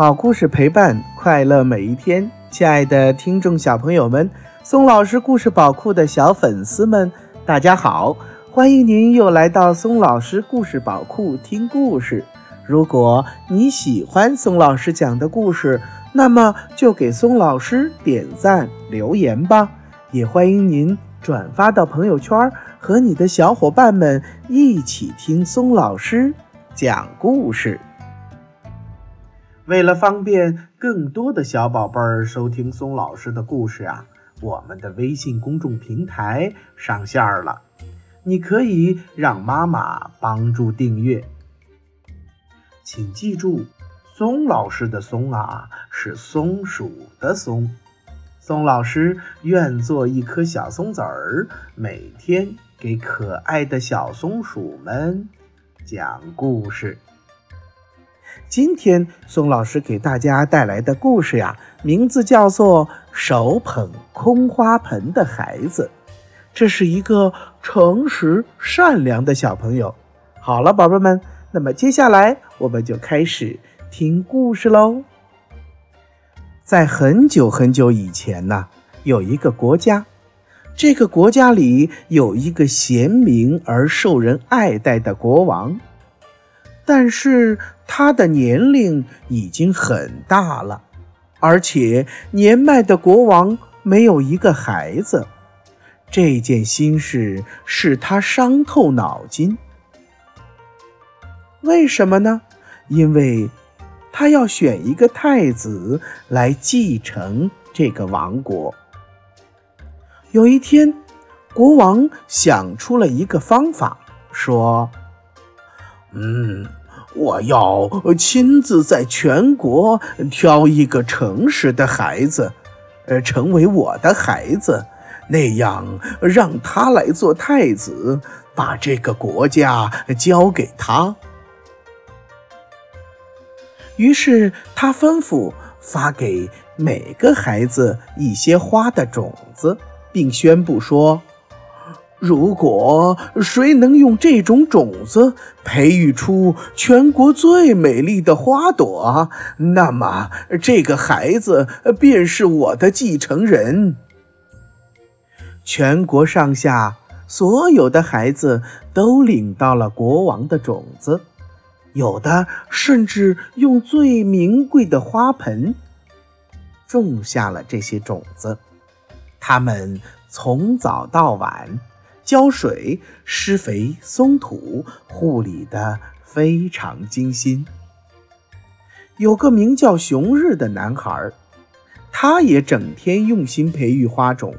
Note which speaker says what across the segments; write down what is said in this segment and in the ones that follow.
Speaker 1: 好故事陪伴快乐每一天，亲爱的听众小朋友们，松老师故事宝库的小粉丝们，大家好！欢迎您又来到松老师故事宝库听故事。如果你喜欢松老师讲的故事，那么就给松老师点赞留言吧。也欢迎您转发到朋友圈，和你的小伙伴们一起听松老师讲故事。为了方便更多的小宝贝儿收听松老师的故事啊，我们的微信公众平台上线了，你可以让妈妈帮助订阅。请记住，松老师的“松”啊是松鼠的“松”。松老师愿做一颗小松子儿，每天给可爱的小松鼠们讲故事。今天宋老师给大家带来的故事呀，名字叫做《手捧空花盆的孩子》。这是一个诚实善良的小朋友。好了，宝贝们，那么接下来我们就开始听故事喽。在很久很久以前呢，有一个国家，这个国家里有一个贤明而受人爱戴的国王。但是他的年龄已经很大了，而且年迈的国王没有一个孩子。这件心事使他伤透脑筋。为什么呢？因为他要选一个太子来继承这个王国。有一天，国王想出了一个方法，说：“嗯。”我要亲自在全国挑一个诚实的孩子，呃，成为我的孩子，那样让他来做太子，把这个国家交给他。于是他吩咐发给每个孩子一些花的种子，并宣布说。如果谁能用这种种子培育出全国最美丽的花朵，那么这个孩子便是我的继承人。全国上下所有的孩子都领到了国王的种子，有的甚至用最名贵的花盆种下了这些种子。他们从早到晚。浇水、施肥、松土，护理的非常精心。有个名叫熊日的男孩，他也整天用心培育花种。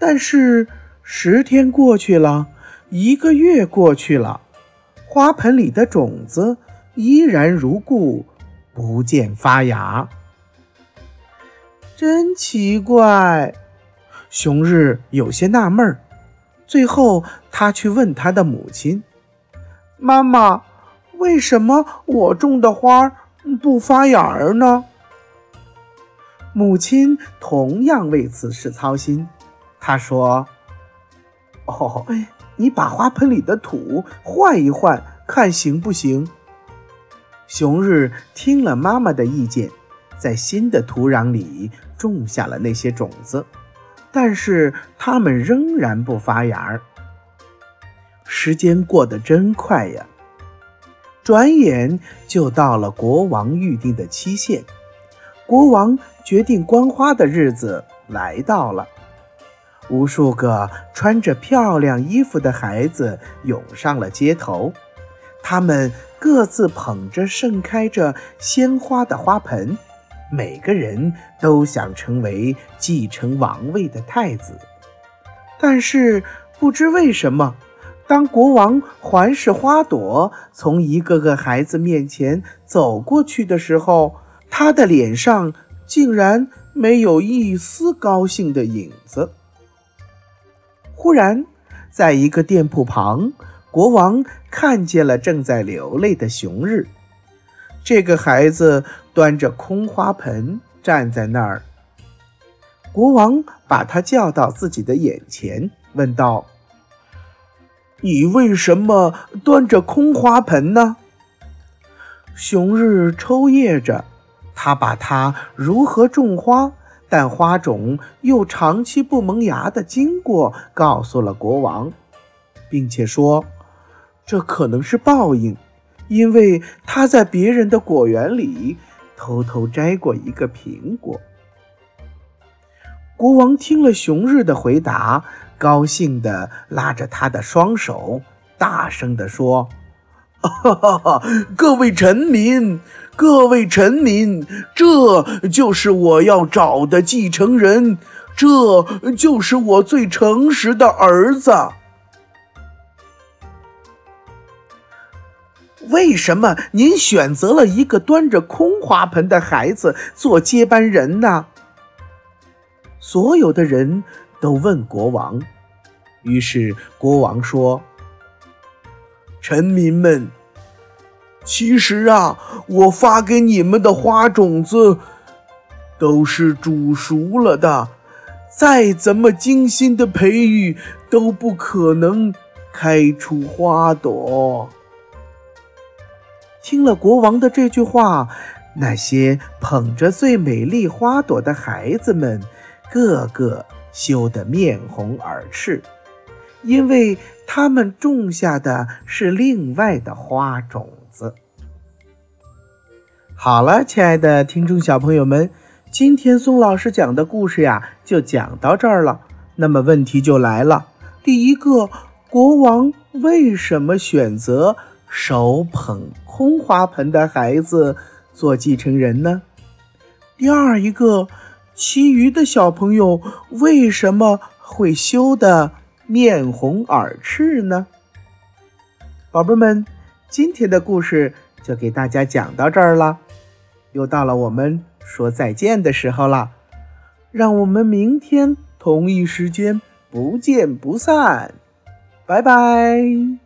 Speaker 1: 但是十天过去了，一个月过去了，花盆里的种子依然如故，不见发芽。真奇怪，熊日有些纳闷儿。最后，他去问他的母亲：“妈妈，为什么我种的花不发芽儿呢？”母亲同样为此事操心。她说：“哦，你把花盆里的土换一换，看行不行？”熊日听了妈妈的意见，在新的土壤里种下了那些种子。但是它们仍然不发芽儿。时间过得真快呀，转眼就到了国王预定的期限。国王决定观花的日子来到了，无数个穿着漂亮衣服的孩子涌上了街头，他们各自捧着盛开着鲜花的花盆。每个人都想成为继承王位的太子，但是不知为什么，当国王环视花朵从一个个孩子面前走过去的时候，他的脸上竟然没有一丝高兴的影子。忽然，在一个店铺旁，国王看见了正在流泪的熊日。这个孩子端着空花盆站在那儿，国王把他叫到自己的眼前，问道：“你为什么端着空花盆呢？”熊日抽噎着，他把他如何种花，但花种又长期不萌芽的经过告诉了国王，并且说，这可能是报应，因为他在别人的果园里偷偷摘过一个苹果。国王听了熊日的回答，高兴地拉着他的双手，大声地说：“哈哈哈！各位臣民，各位臣民，这就是我要找的继承人，这就是我最诚实的儿子。为什么您选择了一个端着空花盆的孩子做接班人呢？”所有的人都问国王，于是国王说：“臣民们，其实啊，我发给你们的花种子都是煮熟了的，再怎么精心的培育，都不可能开出花朵。”听了国王的这句话，那些捧着最美丽花朵的孩子们。个个羞得面红耳赤，因为他们种下的是另外的花种子。好了，亲爱的听众小朋友们，今天宋老师讲的故事呀，就讲到这儿了。那么问题就来了：第一个，国王为什么选择手捧空花盆的孩子做继承人呢？第二一个。其余的小朋友为什么会羞得面红耳赤呢？宝贝们，今天的故事就给大家讲到这儿了，又到了我们说再见的时候了。让我们明天同一时间不见不散，拜拜。